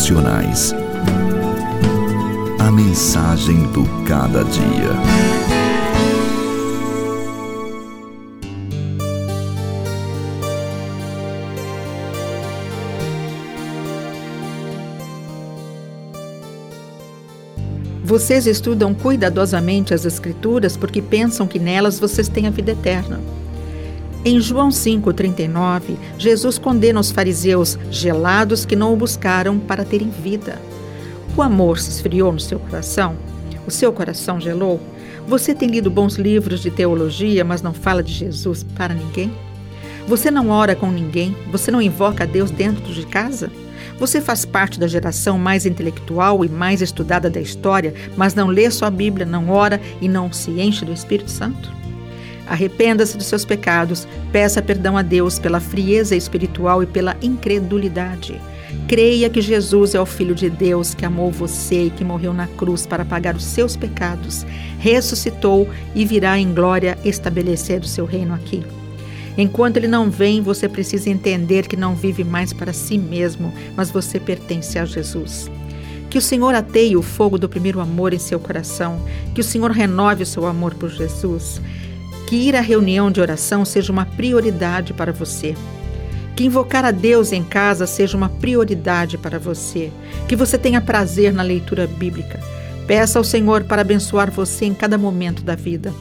Devocionais. A mensagem do cada dia. Vocês estudam cuidadosamente as Escrituras porque pensam que nelas vocês têm a vida eterna. Em João 5,39, Jesus condena os fariseus gelados que não o buscaram para terem vida. O amor se esfriou no seu coração? O seu coração gelou? Você tem lido bons livros de teologia, mas não fala de Jesus para ninguém? Você não ora com ninguém? Você não invoca a Deus dentro de casa? Você faz parte da geração mais intelectual e mais estudada da história, mas não lê sua Bíblia, não ora e não se enche do Espírito Santo? Arrependa-se dos seus pecados, peça perdão a Deus pela frieza espiritual e pela incredulidade. Creia que Jesus é o Filho de Deus que amou você e que morreu na cruz para pagar os seus pecados, ressuscitou e virá em glória estabelecer o seu reino aqui. Enquanto ele não vem, você precisa entender que não vive mais para si mesmo, mas você pertence a Jesus. Que o Senhor ateie o fogo do primeiro amor em seu coração, que o Senhor renove o seu amor por Jesus que ir à reunião de oração seja uma prioridade para você. Que invocar a Deus em casa seja uma prioridade para você. Que você tenha prazer na leitura bíblica. Peça ao Senhor para abençoar você em cada momento da vida.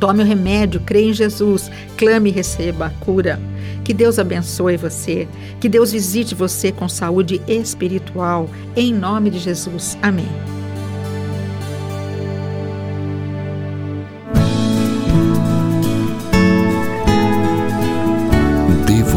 Tome o remédio, creia em Jesus, clame e receba a cura. Que Deus abençoe você, que Deus visite você com saúde espiritual. Em nome de Jesus. Amém.